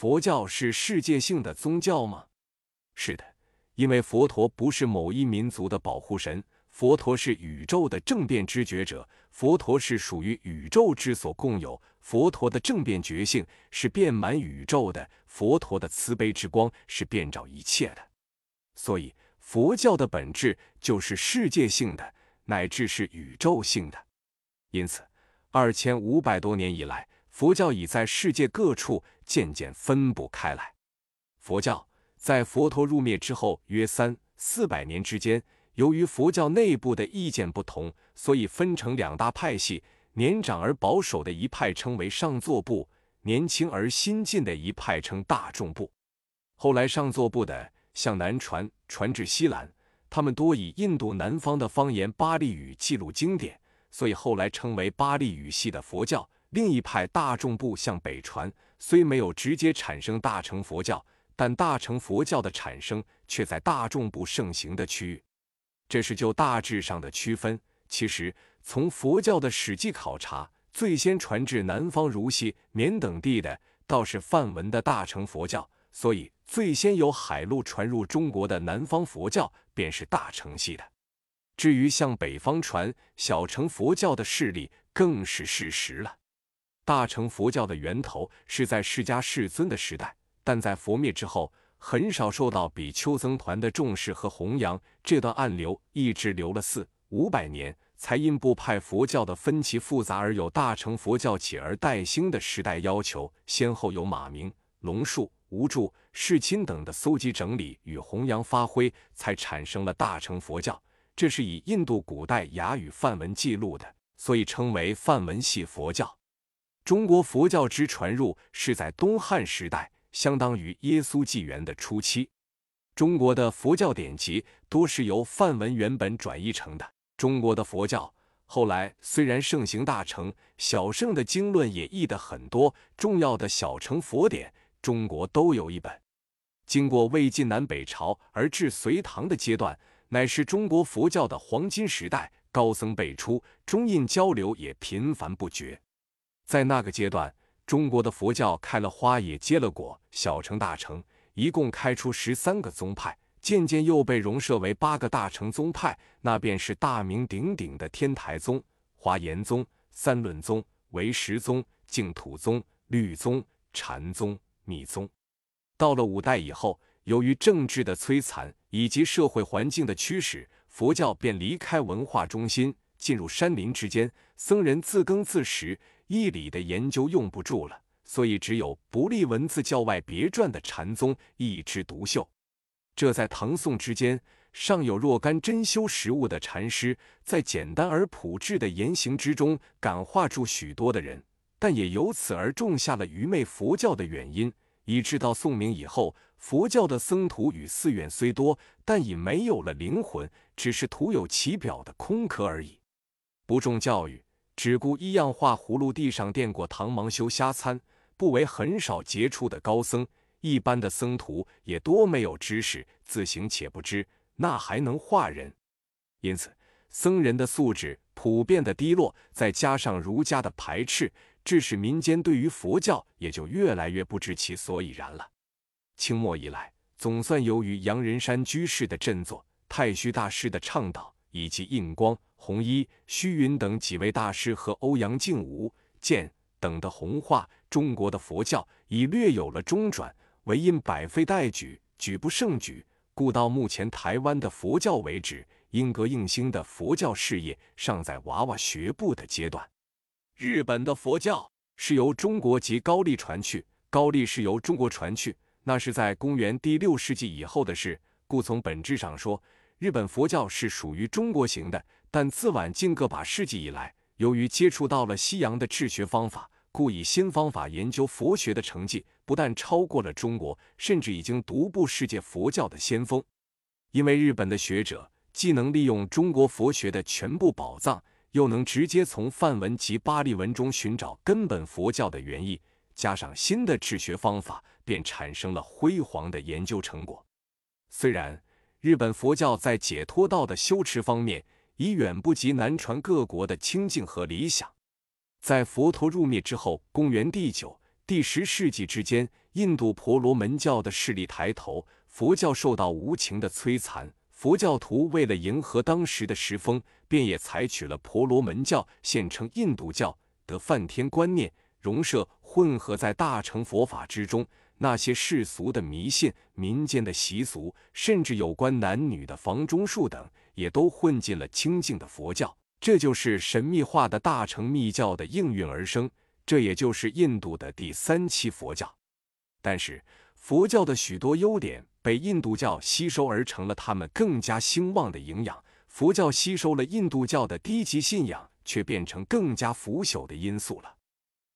佛教是世界性的宗教吗？是的，因为佛陀不是某一民族的保护神，佛陀是宇宙的正变知觉者，佛陀是属于宇宙之所共有，佛陀的正变觉性是遍满宇宙的，佛陀的慈悲之光是遍照一切的。所以，佛教的本质就是世界性的，乃至是宇宙性的。因此，二千五百多年以来，佛教已在世界各处渐渐分布开来。佛教在佛陀入灭之后约三四百年之间，由于佛教内部的意见不同，所以分成两大派系：年长而保守的一派称为上座部，年轻而新进的一派称大众部。后来上座部的向南传，传至西兰，他们多以印度南方的方言巴利语记录经典，所以后来称为巴利语系的佛教。另一派大众部向北传，虽没有直接产生大乘佛教，但大乘佛教的产生却在大众部盛行的区域。这是就大致上的区分。其实从佛教的史记考察，最先传至南方如西、缅等地的，倒是梵文的大乘佛教。所以最先由海路传入中国的南方佛教，便是大乘系的。至于向北方传小乘佛教的势力，更是事实了。大乘佛教的源头是在释迦世尊的时代，但在佛灭之后，很少受到比丘僧团的重视和弘扬。这段暗流一直流了四五百年，才因部派佛教的分歧复杂而有大乘佛教起而代兴的时代要求。先后有马明、龙树、无柱、世亲等的搜集整理与弘扬发挥，才产生了大乘佛教。这是以印度古代雅语梵文记录的，所以称为梵文系佛教。中国佛教之传入是在东汉时代，相当于耶稣纪元的初期。中国的佛教典籍多是由梵文原本转译成的。中国的佛教后来虽然盛行大乘，小乘的经论也译得很多，重要的小乘佛典，中国都有一本。经过魏晋南北朝而至隋唐的阶段，乃是中国佛教的黄金时代，高僧辈出，中印交流也频繁不绝。在那个阶段，中国的佛教开了花也结了果，小乘大乘一共开出十三个宗派，渐渐又被融设为八个大乘宗派，那便是大名鼎鼎的天台宗、华严宗、三论宗、唯识宗、净土宗、律宗、禅宗、密宗。到了五代以后，由于政治的摧残以及社会环境的驱使，佛教便离开文化中心，进入山林之间，僧人自耕自食。义理的研究用不住了，所以只有不立文字教外别传的禅宗一枝独秀。这在唐宋之间，尚有若干真修实物的禅师，在简单而朴质的言行之中感化住许多的人，但也由此而种下了愚昧佛教的原因，以致到宋明以后，佛教的僧徒与寺院虽多，但已没有了灵魂，只是徒有其表的空壳而已，不重教育。只顾一样画葫芦地上垫过糖芒修瞎参，不为很少杰出的高僧，一般的僧徒也多没有知识，自行且不知，那还能画人？因此，僧人的素质普遍的低落，再加上儒家的排斥，致使民间对于佛教也就越来越不知其所以然了。清末以来，总算由于杨仁山居士的振作、太虚大师的倡导以及印光。弘一、虚云等几位大师和欧阳靖武、建等的弘化，中国的佛教已略有了中转，唯因百废待举，举不胜举，故到目前台湾的佛教为止，应格应兴的佛教事业尚在娃娃学步的阶段。日本的佛教是由中国及高丽传去，高丽是由中国传去，那是在公元第六世纪以后的事，故从本质上说，日本佛教是属于中国型的。但自晚近个把世纪以来，由于接触到了西洋的治学方法，故以新方法研究佛学的成绩，不但超过了中国，甚至已经独步世界佛教的先锋。因为日本的学者既能利用中国佛学的全部宝藏，又能直接从梵文及巴利文中寻找根本佛教的原意，加上新的治学方法，便产生了辉煌的研究成果。虽然日本佛教在解脱道的修持方面，已远不及南传各国的清净和理想。在佛陀入灭之后，公元第九、第十世纪之间，印度婆罗门教的势力抬头，佛教受到无情的摧残。佛教徒为了迎合当时的时风，便也采取了婆罗门教现称印度教的梵天观念，融摄混合在大乘佛法之中。那些世俗的迷信、民间的习俗，甚至有关男女的房中术等，也都混进了清净的佛教。这就是神秘化的大乘密教的应运而生。这也就是印度的第三期佛教。但是，佛教的许多优点被印度教吸收，而成了他们更加兴旺的营养。佛教吸收了印度教的低级信仰，却变成更加腐朽的因素了。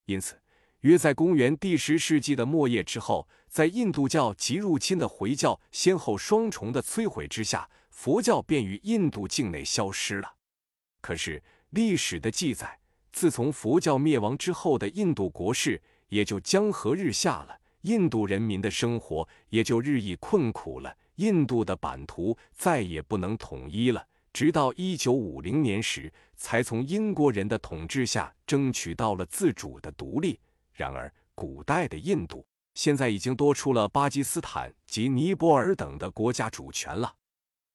因此。约在公元第十世纪的末叶之后，在印度教及入侵的回教先后双重的摧毁之下，佛教便于印度境内消失了。可是历史的记载，自从佛教灭亡之后的印度国势也就江河日下了，印度人民的生活也就日益困苦了，印度的版图再也不能统一了。直到一九五零年时，才从英国人的统治下争取到了自主的独立。然而，古代的印度现在已经多出了巴基斯坦及尼泊尔等的国家主权了。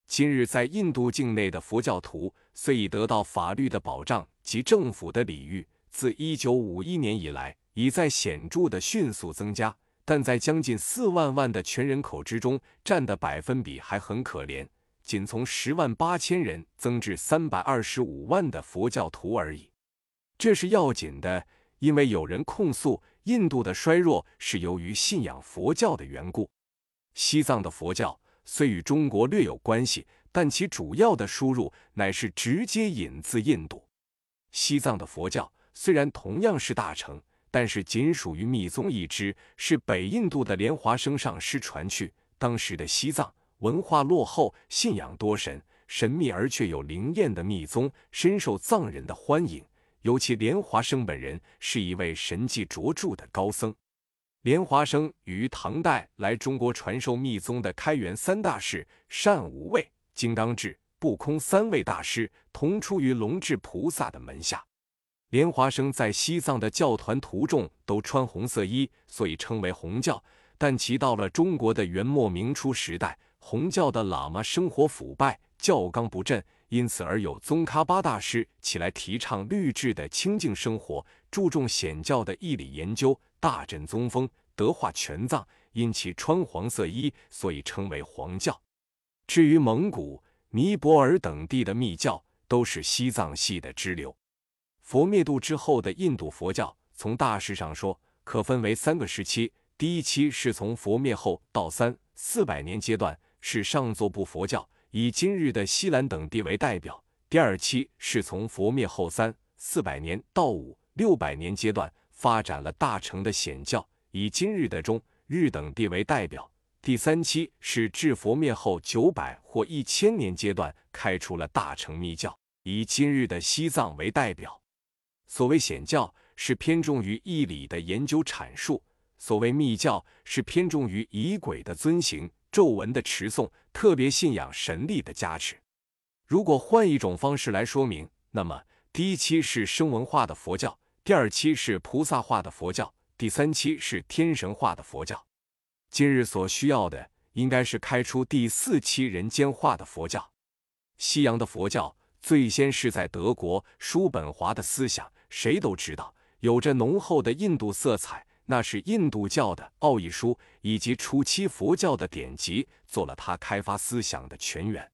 今日在印度境内的佛教徒虽已得到法律的保障及政府的礼遇，自一九五一年以来已在显著的迅速增加，但在将近四万万的全人口之中，占的百分比还很可怜，仅从十万八千人增至三百二十五万的佛教徒而已。这是要紧的。因为有人控诉印度的衰弱是由于信仰佛教的缘故。西藏的佛教虽与中国略有关系，但其主要的输入乃是直接引自印度。西藏的佛教虽然同样是大乘，但是仅属于密宗一支，是北印度的莲华生上师传去。当时的西藏文化落后，信仰多神，神秘而却有灵验的密宗，深受藏人的欢迎。尤其莲华生本人是一位神迹卓著的高僧。莲华生于唐代来中国传授密宗的开元三大士善无畏、金刚智、不空三位大师同出于龙智菩萨的门下。莲华生在西藏的教团徒众都穿红色衣，所以称为红教。但其到了中国的元末明初时代，红教的喇嘛生活腐败，教纲不振。因此而有宗喀巴大师起来提倡律制的清净生活，注重显教的义理研究，大振宗风，德化全藏。因其穿黄色衣，所以称为黄教。至于蒙古、尼泊尔等地的密教，都是西藏系的支流。佛灭度之后的印度佛教，从大势上说，可分为三个时期。第一期是从佛灭后到三四百年阶段，是上座部佛教。以今日的西兰等地为代表，第二期是从佛灭后三四百年到五六百年阶段发展了大乘的显教，以今日的中日等地为代表；第三期是至佛灭后九百或一千年阶段开出了大乘密教，以今日的西藏为代表。所谓显教是偏重于义理的研究阐述，所谓密教是偏重于仪轨的遵行。咒文的持诵，特别信仰神力的加持。如果换一种方式来说明，那么第一期是声闻化的佛教，第二期是菩萨化的佛教，第三期是天神化的佛教。今日所需要的，应该是开出第四期人间化的佛教。西洋的佛教最先是在德国，叔本华的思想谁都知道，有着浓厚的印度色彩。那是印度教的奥义书以及初期佛教的典籍，做了他开发思想的泉源。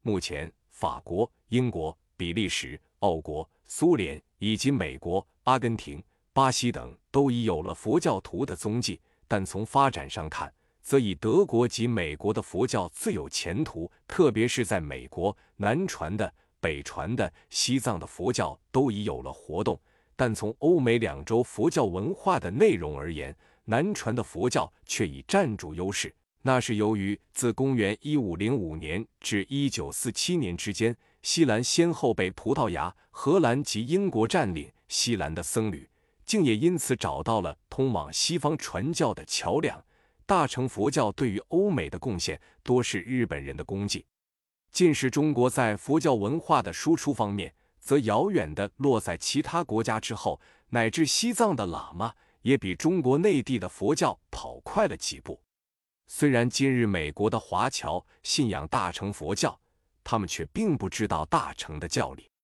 目前，法国、英国、比利时、奥国、苏联以及美国、阿根廷、巴西等都已有了佛教徒的踪迹，但从发展上看，则以德国及美国的佛教最有前途。特别是在美国，南传的、北传的、西藏的佛教都已有了活动。但从欧美两洲佛教文化的内容而言，南传的佛教却已占主优势。那是由于自公元一五零五年至一九四七年之间，西兰先后被葡萄牙、荷兰及英国占领，西兰的僧侣竟也因此找到了通往西方传教的桥梁。大乘佛教对于欧美的贡献，多是日本人的功绩。近是中国在佛教文化的输出方面。则遥远的落在其他国家之后，乃至西藏的喇嘛也比中国内地的佛教跑快了几步。虽然今日美国的华侨信仰大乘佛教，他们却并不知道大乘的教理。